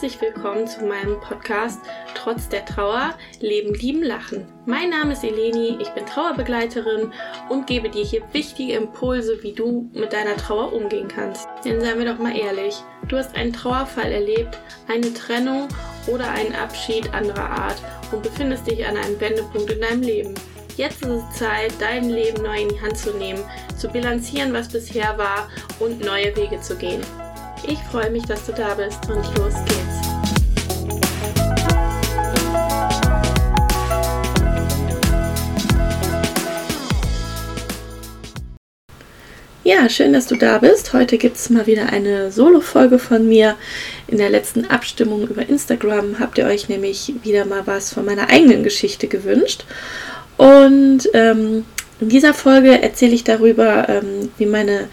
herzlich willkommen zu meinem Podcast Trotz der Trauer Leben, Lieben, Lachen. Mein Name ist Eleni, ich bin Trauerbegleiterin und gebe dir hier wichtige Impulse, wie du mit deiner Trauer umgehen kannst. Denn seien wir doch mal ehrlich, du hast einen Trauerfall erlebt, eine Trennung oder einen Abschied anderer Art und befindest dich an einem Wendepunkt in deinem Leben. Jetzt ist es Zeit, dein Leben neu in die Hand zu nehmen, zu bilanzieren, was bisher war und neue Wege zu gehen. Ich freue mich, dass du da bist und los geht's. Ja, schön, dass du da bist. Heute gibt es mal wieder eine Solo-Folge von mir. In der letzten Abstimmung über Instagram habt ihr euch nämlich wieder mal was von meiner eigenen Geschichte gewünscht. Und ähm, in dieser Folge erzähle ich darüber, ähm, wie meine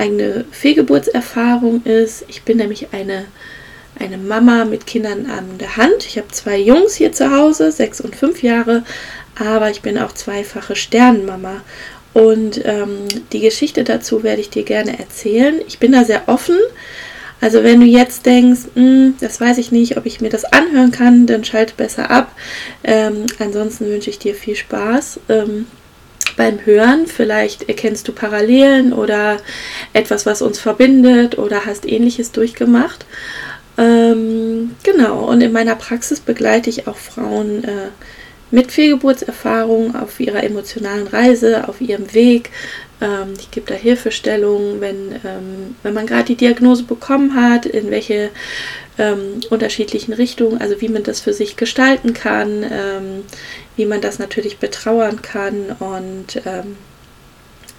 eigene Fehlgeburtserfahrung ist. Ich bin nämlich eine, eine Mama mit Kindern an der Hand. Ich habe zwei Jungs hier zu Hause, sechs und fünf Jahre, aber ich bin auch zweifache Sternenmama. Und ähm, die Geschichte dazu werde ich dir gerne erzählen. Ich bin da sehr offen. Also wenn du jetzt denkst, hm, das weiß ich nicht, ob ich mir das anhören kann, dann schalte besser ab. Ähm, ansonsten wünsche ich dir viel Spaß. Ähm, beim Hören. Vielleicht erkennst du Parallelen oder etwas, was uns verbindet oder hast ähnliches durchgemacht. Ähm, genau, und in meiner Praxis begleite ich auch Frauen äh, mit Fehlgeburtserfahrung auf ihrer emotionalen Reise, auf ihrem Weg. Ähm, ich gebe da Hilfestellungen, wenn, ähm, wenn man gerade die Diagnose bekommen hat, in welche ähm, unterschiedlichen Richtungen, also wie man das für sich gestalten kann, ähm, wie man das natürlich betrauern kann und ähm,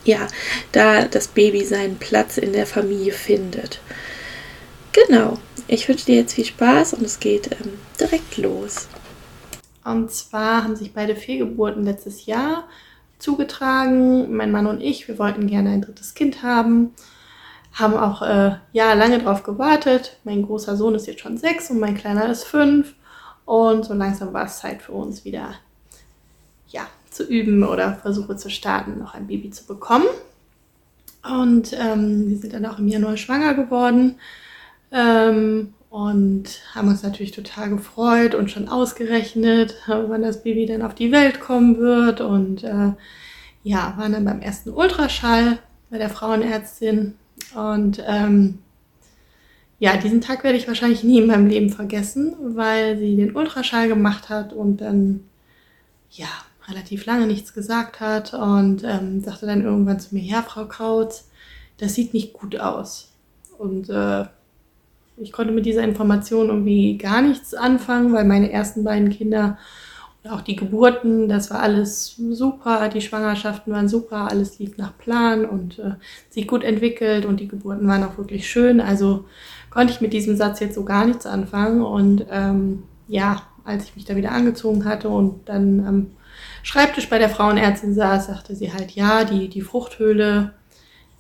ja, da das Baby seinen Platz in der Familie findet. Genau, ich wünsche dir jetzt viel Spaß und es geht ähm, direkt los. Und zwar haben sich beide Fehlgeburten letztes Jahr zugetragen. Mein Mann und ich, wir wollten gerne ein drittes Kind haben haben auch äh, ja lange drauf gewartet. Mein großer Sohn ist jetzt schon sechs und mein kleiner ist fünf. Und so langsam war es Zeit für uns wieder ja, zu üben oder Versuche zu starten, noch ein Baby zu bekommen. Und ähm, wir sind dann auch im Januar schwanger geworden ähm, und haben uns natürlich total gefreut und schon ausgerechnet, wann das Baby dann auf die Welt kommen wird. Und äh, ja, waren dann beim ersten Ultraschall bei der Frauenärztin und ähm, ja, diesen Tag werde ich wahrscheinlich nie in meinem Leben vergessen, weil sie den Ultraschall gemacht hat und dann ja relativ lange nichts gesagt hat und ähm, sagte dann irgendwann zu mir, ja, Frau Krautz, das sieht nicht gut aus. Und äh, ich konnte mit dieser Information irgendwie gar nichts anfangen, weil meine ersten beiden Kinder auch die Geburten, das war alles super, die Schwangerschaften waren super, alles lief nach Plan und äh, sich gut entwickelt und die Geburten waren auch wirklich schön. Also konnte ich mit diesem Satz jetzt so gar nichts anfangen. Und ähm, ja, als ich mich da wieder angezogen hatte und dann am Schreibtisch bei der Frauenärztin saß, sagte sie halt, ja, die, die Fruchthöhle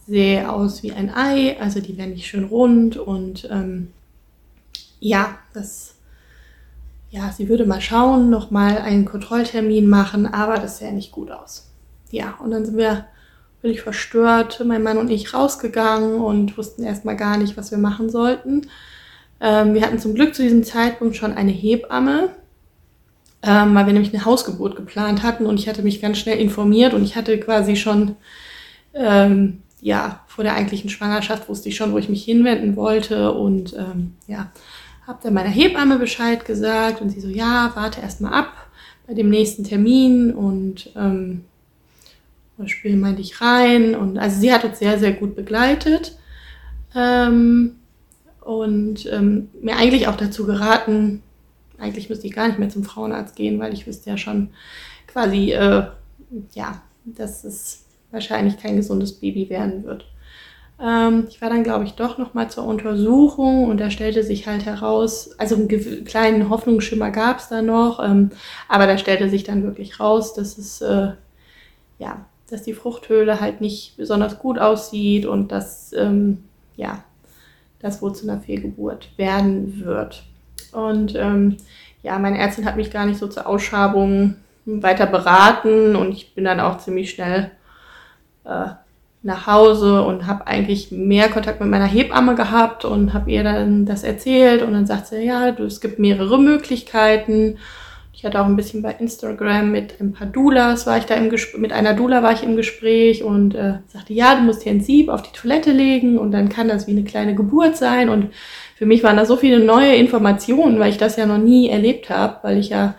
sehe aus wie ein Ei, also die wäre nicht schön rund und ähm, ja, das ja, sie würde mal schauen, nochmal einen Kontrolltermin machen, aber das sähe nicht gut aus. Ja, und dann sind wir völlig verstört, mein Mann und ich, rausgegangen und wussten erstmal gar nicht, was wir machen sollten. Ähm, wir hatten zum Glück zu diesem Zeitpunkt schon eine Hebamme, ähm, weil wir nämlich eine Hausgeburt geplant hatten und ich hatte mich ganz schnell informiert und ich hatte quasi schon, ähm, ja, vor der eigentlichen Schwangerschaft wusste ich schon, wo ich mich hinwenden wollte und ähm, ja, habe dann meiner Hebamme Bescheid gesagt und sie so, ja, warte erst mal ab bei dem nächsten Termin und ähm, Spiel meinte ich rein und also sie hat uns sehr, sehr gut begleitet ähm, und ähm, mir eigentlich auch dazu geraten, eigentlich müsste ich gar nicht mehr zum Frauenarzt gehen, weil ich wüsste ja schon quasi, äh, ja, dass es wahrscheinlich kein gesundes Baby werden wird. Ähm, ich war dann, glaube ich, doch nochmal zur Untersuchung und da stellte sich halt heraus, also einen kleinen Hoffnungsschimmer gab es da noch, ähm, aber da stellte sich dann wirklich raus, dass es, äh, ja, dass die Fruchthöhle halt nicht besonders gut aussieht und dass, ähm, ja, das wohl zu einer Fehlgeburt werden wird. Und ähm, ja, meine Ärztin hat mich gar nicht so zur Ausschabung weiter beraten und ich bin dann auch ziemlich schnell äh, nach Hause und habe eigentlich mehr Kontakt mit meiner Hebamme gehabt und habe ihr dann das erzählt und dann sagt sie, ja, du, es gibt mehrere Möglichkeiten. Ich hatte auch ein bisschen bei Instagram mit ein paar Doulas, war ich da im Gespräch, mit einer Doula war ich im Gespräch und äh, sagte, ja, du musst hier ein Sieb auf die Toilette legen und dann kann das wie eine kleine Geburt sein und für mich waren da so viele neue Informationen, weil ich das ja noch nie erlebt habe, weil ich ja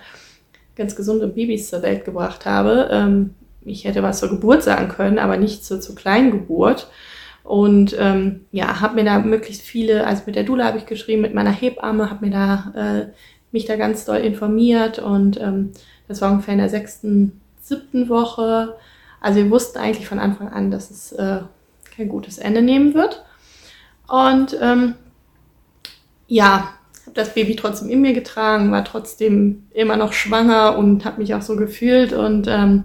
ganz gesunde Babys zur Welt gebracht habe. Ähm, ich hätte was zur Geburt sagen können, aber nicht zur, zur kleinen Geburt. Und ähm, ja, habe mir da möglichst viele, also mit der Dula habe ich geschrieben, mit meiner Hebamme, habe mir da äh, mich da ganz doll informiert und ähm, das war ungefähr in der sechsten, siebten Woche. Also wir wussten eigentlich von Anfang an, dass es äh, kein gutes Ende nehmen wird. Und ähm, ja, habe das Baby trotzdem in mir getragen, war trotzdem immer noch schwanger und habe mich auch so gefühlt und ähm,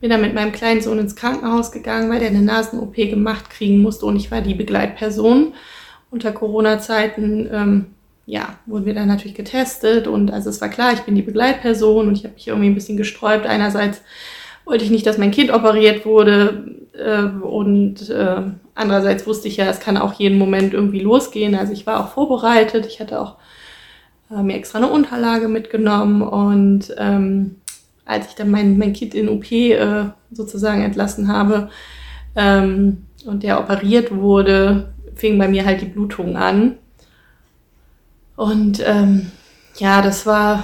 bin dann mit meinem kleinen Sohn ins Krankenhaus gegangen, weil der eine Nasen-OP gemacht kriegen musste und ich war die Begleitperson. Unter Corona-Zeiten, ähm, ja, wurden wir dann natürlich getestet und also es war klar, ich bin die Begleitperson und ich habe mich irgendwie ein bisschen gesträubt. Einerseits wollte ich nicht, dass mein Kind operiert wurde äh, und äh, andererseits wusste ich ja, es kann auch jeden Moment irgendwie losgehen. Also ich war auch vorbereitet, ich hatte auch äh, mir extra eine Unterlage mitgenommen und ähm, als ich dann mein, mein Kind in OP äh, sozusagen entlassen habe ähm, und der operiert wurde, fing bei mir halt die Blutung an. Und ähm, ja, das war,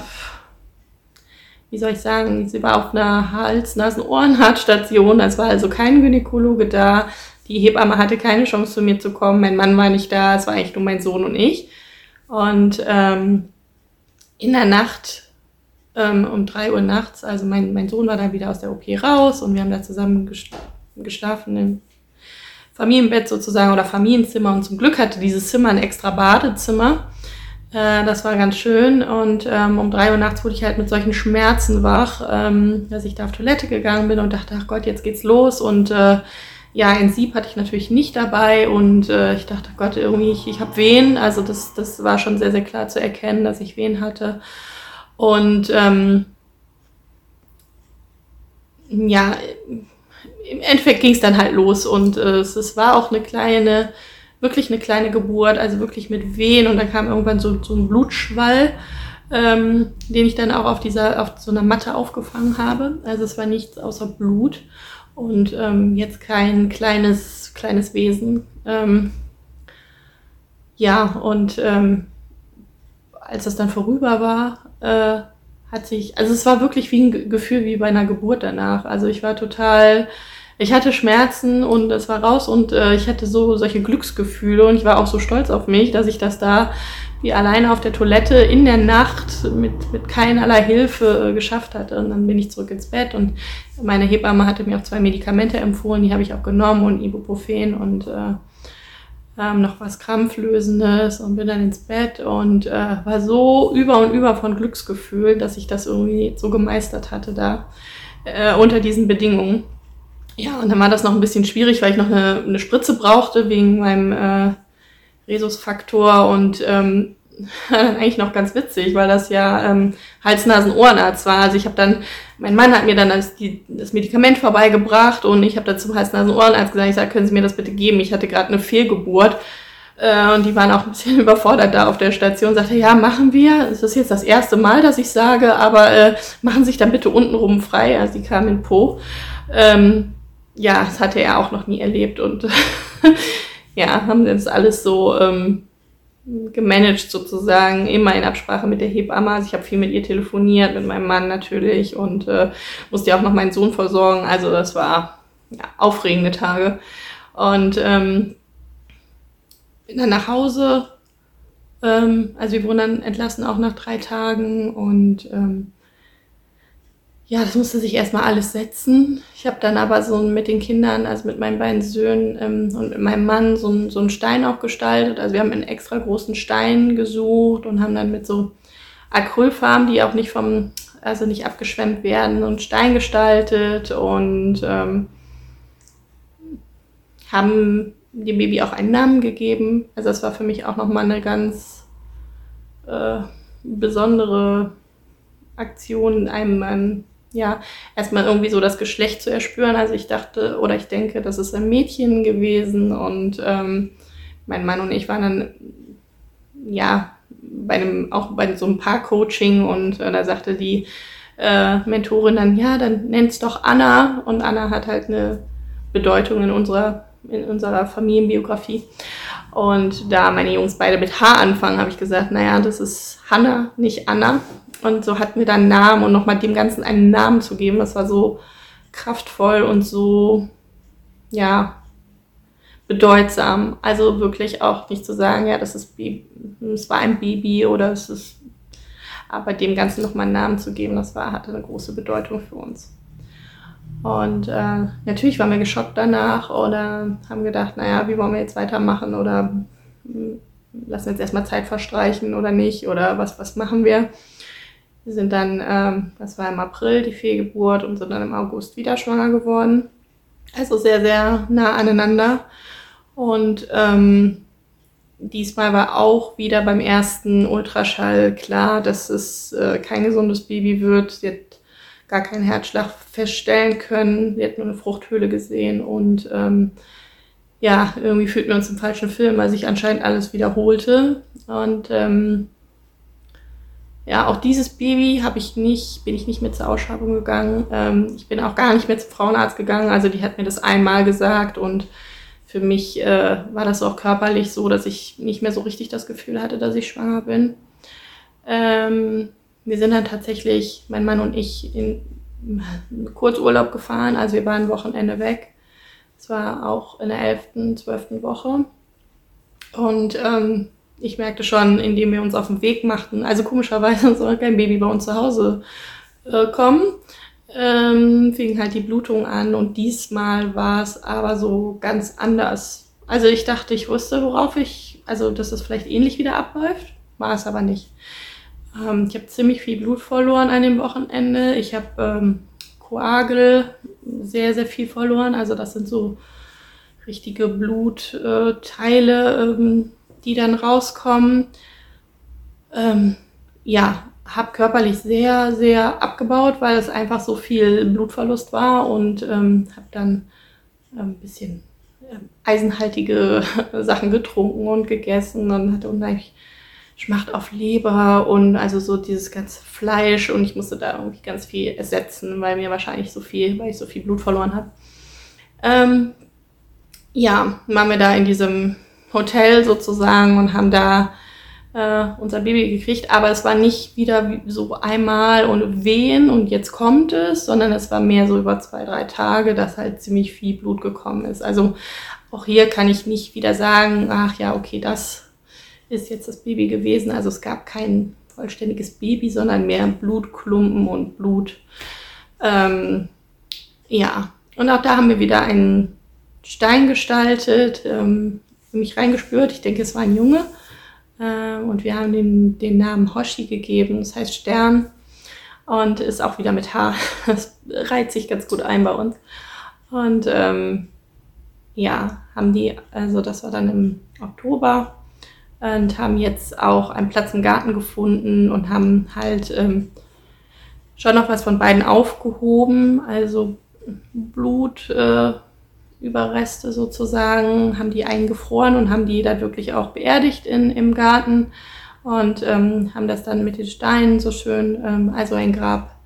wie soll ich sagen, sie war auf einer Hals-, Nasen-, Ohrenhartstation. Es war also kein Gynäkologe da. Die Hebamme hatte keine Chance zu mir zu kommen. Mein Mann war nicht da. Es war eigentlich nur mein Sohn und ich. Und ähm, in der Nacht ähm, um drei Uhr nachts. Also mein, mein Sohn war dann wieder aus der OP raus und wir haben da zusammen geschlafen im Familienbett sozusagen oder Familienzimmer. Und zum Glück hatte dieses Zimmer ein extra Badezimmer. Äh, das war ganz schön. Und ähm, um drei Uhr nachts wurde ich halt mit solchen Schmerzen wach, ähm, dass ich da auf Toilette gegangen bin und dachte, ach Gott, jetzt geht's los. Und äh, ja, ein Sieb hatte ich natürlich nicht dabei und äh, ich dachte, Gott, irgendwie, ich, ich habe Wehen. Also das, das war schon sehr, sehr klar zu erkennen, dass ich Wehen hatte. Und ähm, ja, im Endeffekt ging es dann halt los und äh, es, es, war auch eine kleine, wirklich eine kleine Geburt, also wirklich mit Wehen und dann kam irgendwann so, so ein Blutschwall, ähm, den ich dann auch auf dieser, auf so einer Matte aufgefangen habe. Also es war nichts außer Blut und ähm, jetzt kein kleines, kleines Wesen. Ähm, ja, und ähm, als das dann vorüber war, äh, hat sich, also es war wirklich wie ein Gefühl wie bei einer Geburt danach. Also ich war total, ich hatte Schmerzen und es war raus und äh, ich hatte so solche Glücksgefühle und ich war auch so stolz auf mich, dass ich das da wie alleine auf der Toilette in der Nacht mit, mit keinerlei Hilfe äh, geschafft hatte. Und dann bin ich zurück ins Bett und meine Hebamme hatte mir auch zwei Medikamente empfohlen, die habe ich auch genommen und Ibuprofen und äh, ähm, noch was Krampflösendes und bin dann ins Bett und äh, war so über und über von Glücksgefühl, dass ich das irgendwie so gemeistert hatte da äh, unter diesen Bedingungen. Ja, und dann war das noch ein bisschen schwierig, weil ich noch eine, eine Spritze brauchte wegen meinem äh, Rhesusfaktor und ähm, dann eigentlich noch ganz witzig, weil das ja ähm, Hals-Nasen-Ohrenarzt war. Also ich habe dann, mein Mann hat mir dann das, die, das Medikament vorbeigebracht und ich habe dazu Hals-Nasen-Ohrenarzt gesagt, ich sage, können Sie mir das bitte geben? Ich hatte gerade eine Fehlgeburt. Äh, und die waren auch ein bisschen überfordert da auf der Station, sagte, ja, machen wir. Es ist jetzt das erste Mal, dass ich sage, aber äh, machen Sie sich dann bitte untenrum frei. Also die kam in Po. Ähm, ja, das hatte er auch noch nie erlebt und ja, haben das alles so ähm, gemanagt sozusagen, immer in Absprache mit der Hebamme. Also ich habe viel mit ihr telefoniert, mit meinem Mann natürlich und äh, musste ja auch noch meinen Sohn versorgen. Also das war ja, aufregende Tage. Und ähm, bin dann nach Hause. Ähm, also wir wurden dann entlassen auch nach drei Tagen und ähm, ja, das musste sich erstmal alles setzen. Ich habe dann aber so mit den Kindern, also mit meinen beiden Söhnen ähm, und mit meinem Mann so, so einen Stein auch gestaltet. Also wir haben einen extra großen Stein gesucht und haben dann mit so Acrylfarben, die auch nicht vom, also nicht abgeschwemmt werden, so einen Stein gestaltet und ähm, haben dem Baby auch einen Namen gegeben. Also das war für mich auch nochmal eine ganz äh, besondere Aktion, einem, einem ja, erstmal irgendwie so das Geschlecht zu erspüren. Also ich dachte oder ich denke, das ist ein Mädchen gewesen und ähm, mein Mann und ich waren dann, ja, bei einem, auch bei so einem Paar-Coaching und äh, da sagte die äh, Mentorin dann, ja, dann nenn's doch Anna und Anna hat halt eine Bedeutung in unserer, in unserer Familienbiografie. Und da meine Jungs beide mit H anfangen, habe ich gesagt, naja, das ist Hanna, nicht Anna. Und so hatten wir dann Namen und nochmal dem Ganzen einen Namen zu geben, das war so kraftvoll und so, ja, bedeutsam. Also wirklich auch nicht zu sagen, ja, das ist es war ein Baby oder es ist, aber dem Ganzen nochmal einen Namen zu geben, das war, hatte eine große Bedeutung für uns. Und äh, natürlich waren wir geschockt danach oder haben gedacht, naja, wie wollen wir jetzt weitermachen oder hm, lassen wir jetzt erstmal Zeit verstreichen oder nicht oder was, was machen wir. Wir sind dann, ähm, das war im April die Fehlgeburt und sind dann im August wieder schwanger geworden. Also sehr, sehr nah aneinander. Und ähm, diesmal war auch wieder beim ersten Ultraschall klar, dass es äh, kein gesundes Baby wird. Sie hat gar keinen Herzschlag feststellen können. Sie hat nur eine Fruchthöhle gesehen und ähm, ja, irgendwie fühlten wir uns im falschen Film, weil sich anscheinend alles wiederholte. Und ähm, ja, auch dieses Baby habe ich nicht, bin ich nicht mit zur Ausschreibung gegangen. Ähm, ich bin auch gar nicht mehr zum Frauenarzt gegangen. Also die hat mir das einmal gesagt und für mich äh, war das auch körperlich so, dass ich nicht mehr so richtig das Gefühl hatte, dass ich schwanger bin. Ähm, wir sind dann tatsächlich, mein Mann und ich, in Kurzurlaub gefahren. Also wir waren Wochenende weg. Es war auch in der 11., 12. Woche. Und ähm, ich merkte schon, indem wir uns auf den Weg machten, also komischerweise soll kein Baby bei uns zu Hause äh, kommen, ähm, fing halt die Blutung an und diesmal war es aber so ganz anders. Also ich dachte, ich wusste, worauf ich, also dass es vielleicht ähnlich wieder abläuft, war es aber nicht. Ähm, ich habe ziemlich viel Blut verloren an dem Wochenende. Ich habe ähm, Koagel sehr, sehr viel verloren. Also das sind so richtige Blutteile, ähm, die dann rauskommen. Ähm, ja, habe körperlich sehr, sehr abgebaut, weil es einfach so viel Blutverlust war und ähm, habe dann ein bisschen ähm, eisenhaltige Sachen getrunken und gegessen und hatte unheimlich Schmacht auf Leber und also so dieses ganze Fleisch und ich musste da irgendwie ganz viel ersetzen, weil mir wahrscheinlich so viel, weil ich so viel Blut verloren habe. Ähm, ja, waren wir da in diesem Hotel sozusagen und haben da äh, unser Baby gekriegt, aber es war nicht wieder so einmal und wehen und jetzt kommt es, sondern es war mehr so über zwei, drei Tage, dass halt ziemlich viel Blut gekommen ist. Also auch hier kann ich nicht wieder sagen, ach ja, okay, das ist jetzt das Baby gewesen. Also es gab kein vollständiges Baby, sondern mehr Blutklumpen und Blut. Ähm, ja, und auch da haben wir wieder einen Stein gestaltet, ähm, mich reingespürt. Ich denke, es war ein Junge. Äh, und wir haben den, den Namen Hoshi gegeben, das heißt Stern. Und ist auch wieder mit H. Das reiht sich ganz gut ein bei uns. Und ähm, ja, haben die, also das war dann im Oktober, und haben jetzt auch einen Platz im Garten gefunden und haben halt ähm, schon noch was von beiden aufgehoben, also Blutüberreste äh, sozusagen, haben die eingefroren und haben die da wirklich auch beerdigt in, im Garten und ähm, haben das dann mit den Steinen so schön, ähm, also ein Grab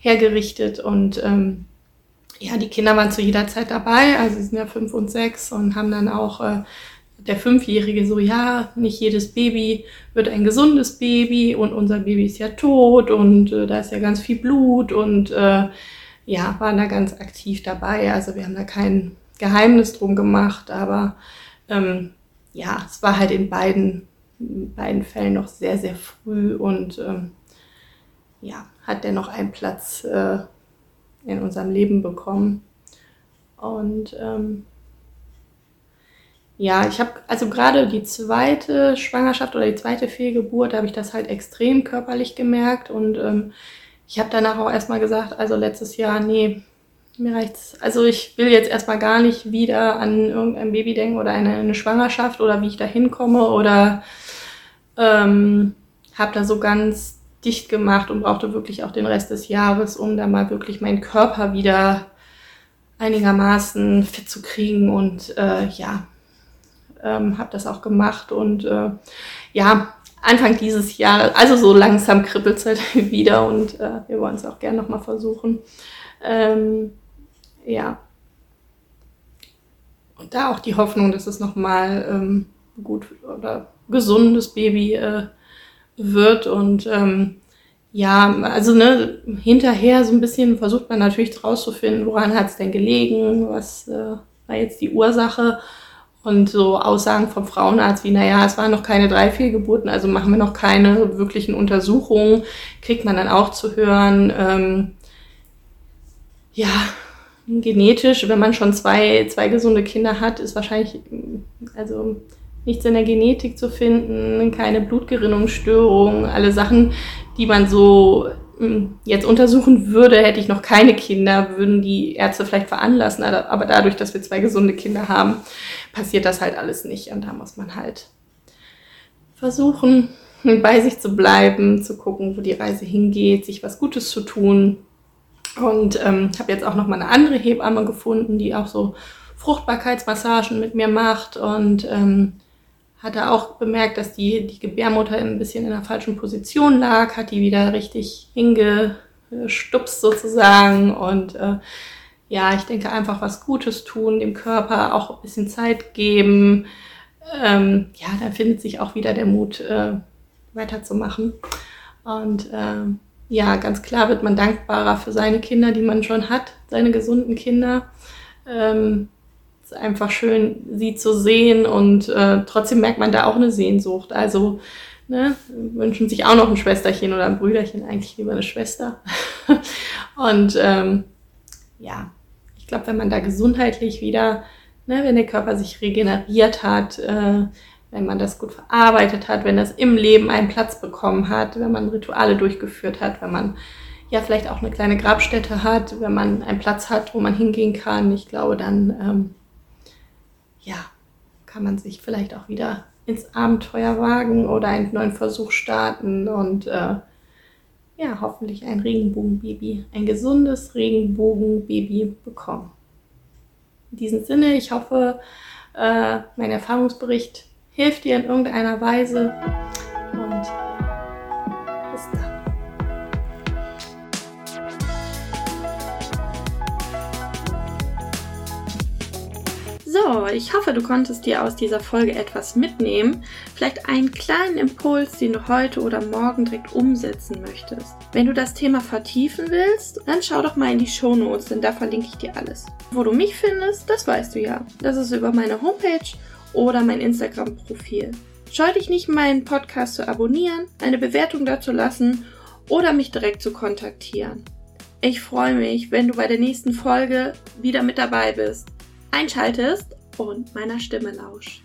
hergerichtet und ähm, ja, die Kinder waren zu jeder Zeit dabei, also sie sind ja fünf und sechs und haben dann auch äh, der Fünfjährige so, ja, nicht jedes Baby wird ein gesundes Baby und unser Baby ist ja tot und äh, da ist ja ganz viel Blut und äh, ja, waren da ganz aktiv dabei. Also wir haben da kein Geheimnis drum gemacht, aber ähm, ja, es war halt in beiden, in beiden Fällen noch sehr, sehr früh und ähm, ja, hat der noch einen Platz äh, in unserem Leben bekommen. Und ähm, ja, ich habe also gerade die zweite Schwangerschaft oder die zweite Fehlgeburt, da habe ich das halt extrem körperlich gemerkt und ähm, ich habe danach auch erstmal gesagt, also letztes Jahr, nee, mir reicht's. Also ich will jetzt erstmal gar nicht wieder an irgendein Baby denken oder eine, eine Schwangerschaft oder wie ich da hinkomme oder ähm, habe da so ganz dicht gemacht und brauchte wirklich auch den Rest des Jahres, um da mal wirklich meinen Körper wieder einigermaßen fit zu kriegen. Und äh, ja, ähm, habe das auch gemacht. Und äh, ja, Anfang dieses Jahres, also so langsam kribbelt es halt wieder und äh, wir wollen es auch gerne nochmal versuchen. Ähm, ja. Und da auch die Hoffnung, dass es nochmal ähm, gut oder gesundes Baby äh, wird und ähm, ja, also ne, hinterher so ein bisschen versucht man natürlich rauszufinden, woran hat es denn gelegen, was äh, war jetzt die Ursache. Und so Aussagen vom Frauenarzt wie, naja, es waren noch keine drei Fehlgeburten, also machen wir noch keine wirklichen Untersuchungen, kriegt man dann auch zu hören. Ähm, ja, genetisch, wenn man schon zwei, zwei gesunde Kinder hat, ist wahrscheinlich, also nichts in der Genetik zu finden, keine Blutgerinnungsstörung, alle Sachen, die man so hm, jetzt untersuchen würde, hätte ich noch keine Kinder, würden die Ärzte vielleicht veranlassen. Aber dadurch, dass wir zwei gesunde Kinder haben, passiert das halt alles nicht. Und da muss man halt versuchen, bei sich zu bleiben, zu gucken, wo die Reise hingeht, sich was Gutes zu tun. Und ähm, habe jetzt auch noch mal eine andere Hebamme gefunden, die auch so Fruchtbarkeitsmassagen mit mir macht und ähm, hatte auch bemerkt, dass die, die Gebärmutter ein bisschen in der falschen Position lag, hat die wieder richtig hingestupst sozusagen und äh, ja, ich denke einfach was Gutes tun, dem Körper auch ein bisschen Zeit geben. Ähm, ja, dann findet sich auch wieder der Mut, äh, weiterzumachen. Und äh, ja, ganz klar wird man dankbarer für seine Kinder, die man schon hat, seine gesunden Kinder. Ähm, es ist einfach schön, sie zu sehen und äh, trotzdem merkt man da auch eine Sehnsucht. Also ne, wünschen sich auch noch ein Schwesterchen oder ein Brüderchen, eigentlich lieber eine Schwester. und ähm, ja, ich glaube, wenn man da gesundheitlich wieder, ne, wenn der Körper sich regeneriert hat, äh, wenn man das gut verarbeitet hat, wenn das im Leben einen Platz bekommen hat, wenn man Rituale durchgeführt hat, wenn man ja vielleicht auch eine kleine Grabstätte hat, wenn man einen Platz hat, wo man hingehen kann, ich glaube, dann ähm, ja, kann man sich vielleicht auch wieder ins Abenteuer wagen oder einen neuen Versuch starten und äh, ja, hoffentlich ein Regenbogenbaby, ein gesundes Regenbogenbaby bekommen. In diesem Sinne, ich hoffe, äh, mein Erfahrungsbericht hilft dir in irgendeiner Weise und So, ich hoffe, du konntest dir aus dieser Folge etwas mitnehmen. Vielleicht einen kleinen Impuls, den du heute oder morgen direkt umsetzen möchtest. Wenn du das Thema vertiefen willst, dann schau doch mal in die Show Notes, denn da verlinke ich dir alles. Wo du mich findest, das weißt du ja. Das ist über meine Homepage oder mein Instagram-Profil. Scheu dich nicht, meinen Podcast zu abonnieren, eine Bewertung dazu lassen oder mich direkt zu kontaktieren. Ich freue mich, wenn du bei der nächsten Folge wieder mit dabei bist einschaltest und meiner Stimme lauscht.